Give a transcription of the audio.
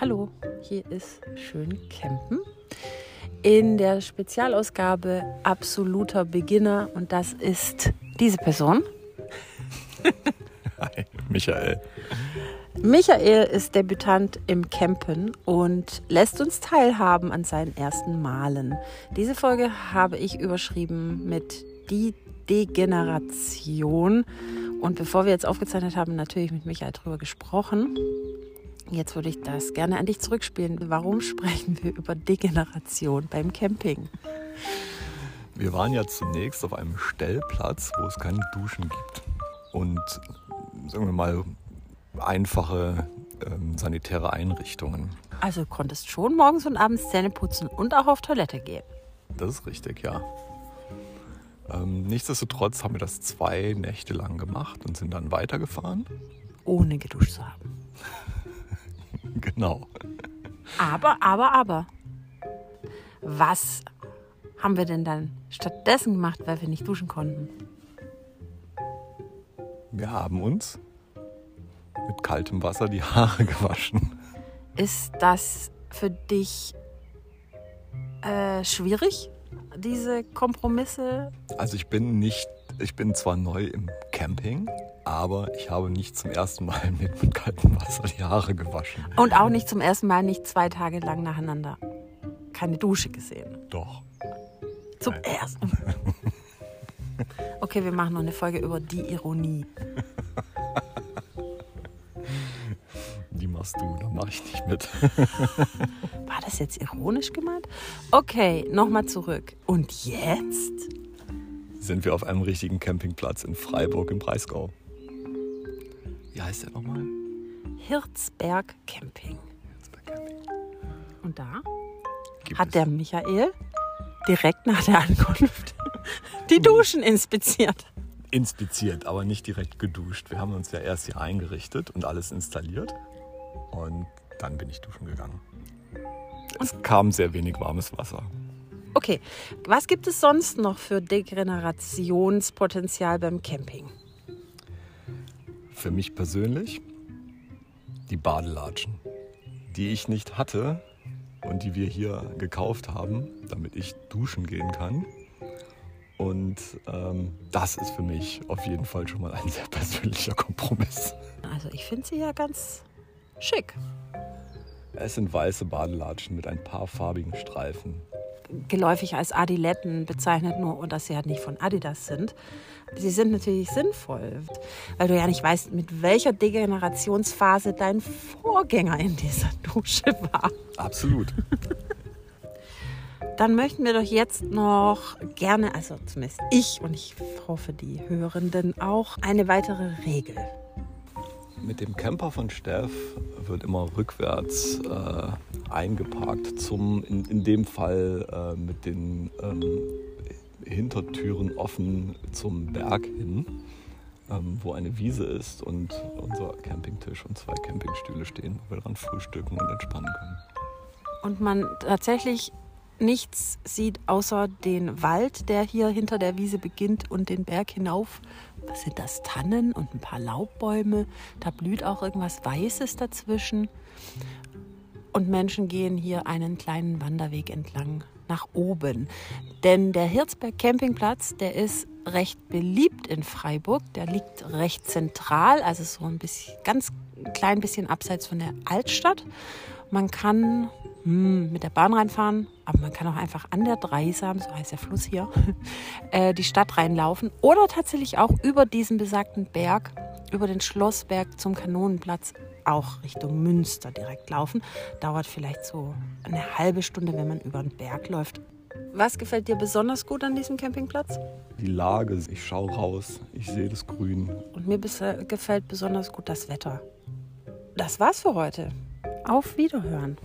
Hallo, hier ist Schön Campen in der Spezialausgabe Absoluter Beginner und das ist diese Person. Hi, Michael. Michael ist Debütant im Campen und lässt uns teilhaben an seinen ersten Malen. Diese Folge habe ich überschrieben mit Die Degeneration. Und bevor wir jetzt aufgezeichnet haben, natürlich mit Michael drüber gesprochen. Jetzt würde ich das gerne an dich zurückspielen. Warum sprechen wir über Degeneration beim Camping? Wir waren ja zunächst auf einem Stellplatz, wo es keine Duschen gibt. Und sagen wir mal einfache ähm, sanitäre Einrichtungen. Also du konntest schon morgens und abends Zähne putzen und auch auf Toilette gehen. Das ist richtig, ja. Ähm, nichtsdestotrotz haben wir das zwei Nächte lang gemacht und sind dann weitergefahren. Ohne geduscht zu haben. genau. Aber, aber, aber. Was haben wir denn dann stattdessen gemacht, weil wir nicht duschen konnten? Wir haben uns mit kaltem Wasser die Haare gewaschen. Ist das für dich äh, schwierig, diese Kompromisse? Also ich bin nicht, ich bin zwar neu im Camping, aber ich habe nicht zum ersten Mal mit, mit kaltem Wasser die Haare gewaschen. Und auch nicht zum ersten Mal nicht zwei Tage lang nacheinander keine Dusche gesehen. Doch. Zum ersten Mal. Okay, wir machen noch eine Folge über die Ironie. Die machst du, da mache ich nicht mit. War das jetzt ironisch gemeint? Okay, nochmal zurück. Und jetzt? Sind wir auf einem richtigen Campingplatz in Freiburg im Breisgau. Wie heißt der nochmal? Hirzberg Camping. Hirzberg Camping. Und da Gibt hat es- der Michael direkt nach der Ankunft die Duschen inspiziert. inspiziert, aber nicht direkt geduscht. Wir haben uns ja erst hier eingerichtet und alles installiert. Und dann bin ich duschen gegangen. Es kam sehr wenig warmes Wasser. Okay, was gibt es sonst noch für Degenerationspotenzial beim Camping? Für mich persönlich die Badelatschen, die ich nicht hatte und die wir hier gekauft haben, damit ich duschen gehen kann. Und ähm, das ist für mich auf jeden Fall schon mal ein sehr persönlicher Kompromiss. Also ich finde sie ja ganz schick. Es sind weiße Badelatschen mit ein paar farbigen Streifen. Geläufig als Adiletten bezeichnet, nur dass sie halt nicht von Adidas sind. Sie sind natürlich sinnvoll, weil du ja nicht weißt, mit welcher Degenerationsphase dein Vorgänger in dieser Dusche war. Absolut. Dann möchten wir doch jetzt noch gerne, also zumindest ich und ich hoffe die Hörenden auch, eine weitere Regel. Mit dem Camper von Steff wird immer rückwärts äh, eingeparkt, zum, in, in dem Fall äh, mit den ähm, Hintertüren offen zum Berg hin, ähm, wo eine Wiese ist und unser Campingtisch und zwei Campingstühle stehen, wo wir dran frühstücken und entspannen können. Und man tatsächlich nichts sieht außer den Wald, der hier hinter der Wiese beginnt und den Berg hinauf. Was sind das? Tannen und ein paar Laubbäume. Da blüht auch irgendwas Weißes dazwischen. Und Menschen gehen hier einen kleinen Wanderweg entlang nach oben. Denn der Hirzberg Campingplatz, der ist recht beliebt in Freiburg. Der liegt recht zentral, also so ein bisschen, ganz klein bisschen abseits von der Altstadt. Man kann mit der Bahn reinfahren, aber man kann auch einfach an der Dreisam, so heißt der Fluss hier, äh, die Stadt reinlaufen oder tatsächlich auch über diesen besagten Berg, über den Schlossberg zum Kanonenplatz auch Richtung Münster direkt laufen. Dauert vielleicht so eine halbe Stunde, wenn man über den Berg läuft. Was gefällt dir besonders gut an diesem Campingplatz? Die Lage, ich schaue raus, ich sehe das Grün. Und mir gefällt besonders gut das Wetter. Das war's für heute. Auf Wiederhören.